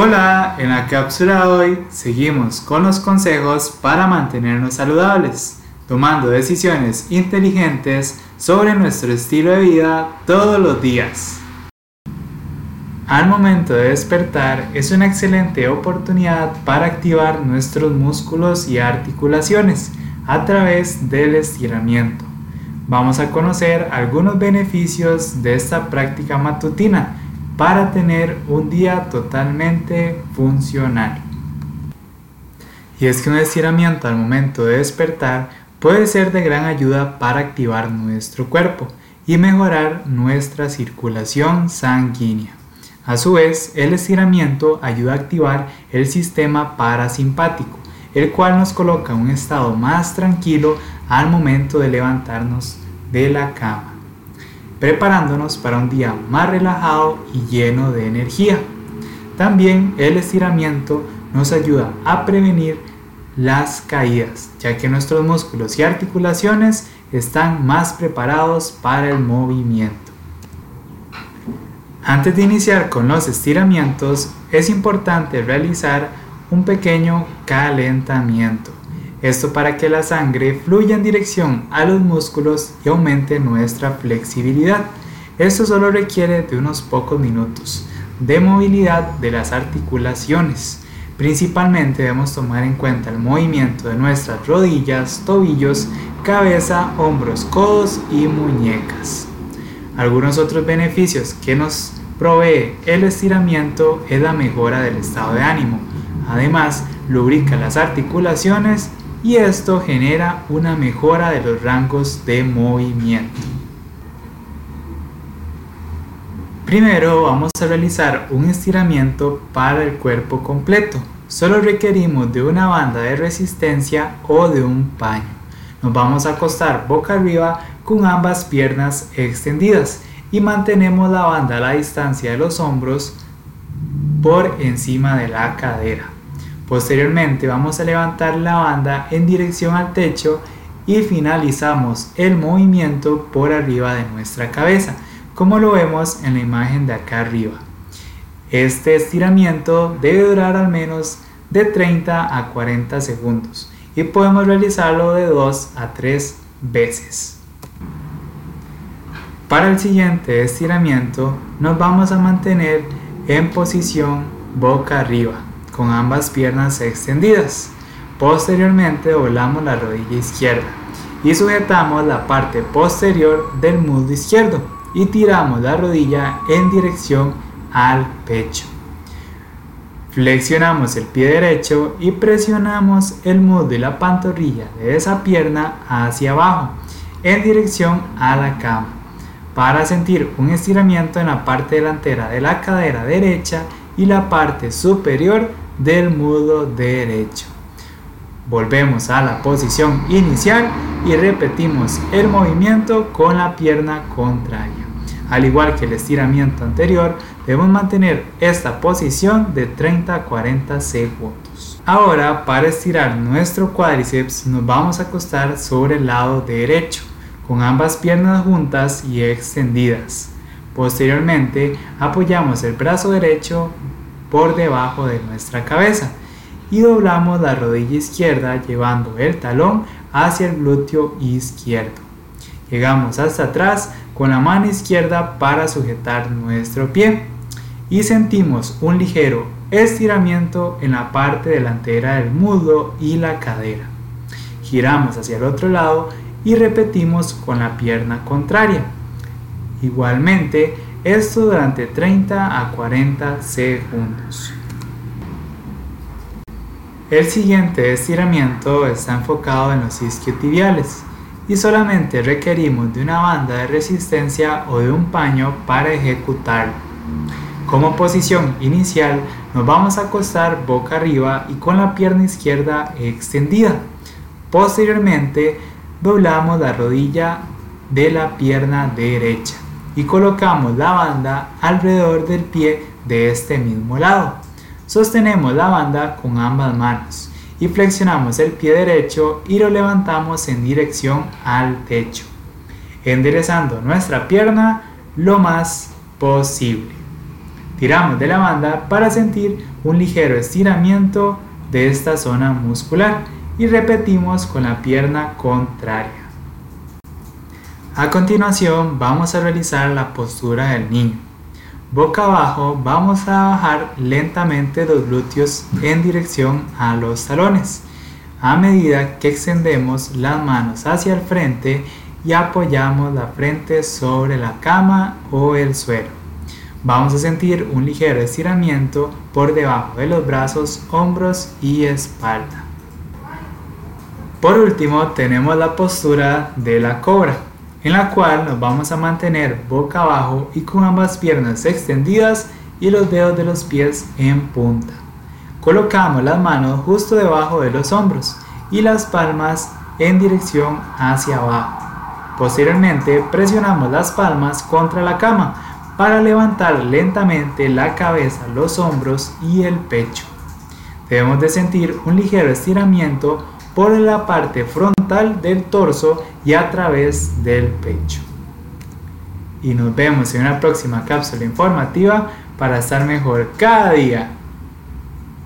Hola, en la cápsula de hoy seguimos con los consejos para mantenernos saludables, tomando decisiones inteligentes sobre nuestro estilo de vida todos los días. Al momento de despertar es una excelente oportunidad para activar nuestros músculos y articulaciones a través del estiramiento. Vamos a conocer algunos beneficios de esta práctica matutina para tener un día totalmente funcional. Y es que un estiramiento al momento de despertar puede ser de gran ayuda para activar nuestro cuerpo y mejorar nuestra circulación sanguínea. A su vez, el estiramiento ayuda a activar el sistema parasimpático, el cual nos coloca en un estado más tranquilo al momento de levantarnos de la cama preparándonos para un día más relajado y lleno de energía. También el estiramiento nos ayuda a prevenir las caídas, ya que nuestros músculos y articulaciones están más preparados para el movimiento. Antes de iniciar con los estiramientos, es importante realizar un pequeño calentamiento. Esto para que la sangre fluya en dirección a los músculos y aumente nuestra flexibilidad. Esto solo requiere de unos pocos minutos de movilidad de las articulaciones. Principalmente debemos tomar en cuenta el movimiento de nuestras rodillas, tobillos, cabeza, hombros, codos y muñecas. Algunos otros beneficios que nos provee el estiramiento es la mejora del estado de ánimo. Además, lubrica las articulaciones y esto genera una mejora de los rangos de movimiento. Primero vamos a realizar un estiramiento para el cuerpo completo. Solo requerimos de una banda de resistencia o de un paño. Nos vamos a acostar boca arriba con ambas piernas extendidas y mantenemos la banda a la distancia de los hombros por encima de la cadera. Posteriormente vamos a levantar la banda en dirección al techo y finalizamos el movimiento por arriba de nuestra cabeza, como lo vemos en la imagen de acá arriba. Este estiramiento debe durar al menos de 30 a 40 segundos y podemos realizarlo de 2 a 3 veces. Para el siguiente estiramiento nos vamos a mantener en posición boca arriba con ambas piernas extendidas. Posteriormente doblamos la rodilla izquierda y sujetamos la parte posterior del muslo izquierdo y tiramos la rodilla en dirección al pecho. Flexionamos el pie derecho y presionamos el muslo y la pantorrilla de esa pierna hacia abajo en dirección a la cama para sentir un estiramiento en la parte delantera de la cadera derecha y la parte superior del mudo derecho. Volvemos a la posición inicial y repetimos el movimiento con la pierna contraria. Al igual que el estiramiento anterior, debemos mantener esta posición de 30 a 40 segundos. Ahora, para estirar nuestro cuádriceps, nos vamos a acostar sobre el lado derecho, con ambas piernas juntas y extendidas. Posteriormente, apoyamos el brazo derecho por debajo de nuestra cabeza y doblamos la rodilla izquierda llevando el talón hacia el glúteo izquierdo. Llegamos hasta atrás con la mano izquierda para sujetar nuestro pie y sentimos un ligero estiramiento en la parte delantera del muslo y la cadera. Giramos hacia el otro lado y repetimos con la pierna contraria. Igualmente, esto durante 30 a 40 segundos. El siguiente estiramiento está enfocado en los isquiotibiales y solamente requerimos de una banda de resistencia o de un paño para ejecutarlo. Como posición inicial nos vamos a acostar boca arriba y con la pierna izquierda extendida. Posteriormente doblamos la rodilla de la pierna derecha y colocamos la banda alrededor del pie de este mismo lado. Sostenemos la banda con ambas manos y flexionamos el pie derecho y lo levantamos en dirección al techo, enderezando nuestra pierna lo más posible. Tiramos de la banda para sentir un ligero estiramiento de esta zona muscular y repetimos con la pierna contraria. A continuación vamos a realizar la postura del niño. Boca abajo vamos a bajar lentamente los glúteos en dirección a los talones. A medida que extendemos las manos hacia el frente y apoyamos la frente sobre la cama o el suelo. Vamos a sentir un ligero estiramiento por debajo de los brazos, hombros y espalda. Por último tenemos la postura de la cobra, en la cual nos vamos a mantener boca abajo y con ambas piernas extendidas y los dedos de los pies en punta. Colocamos las manos justo debajo de los hombros y las palmas en dirección hacia abajo. Posteriormente presionamos las palmas contra la cama para levantar lentamente la cabeza, los hombros y el pecho. Debemos de sentir un ligero estiramiento por la parte frontal del torso y a través del pecho. Y nos vemos en una próxima cápsula informativa para estar mejor cada día.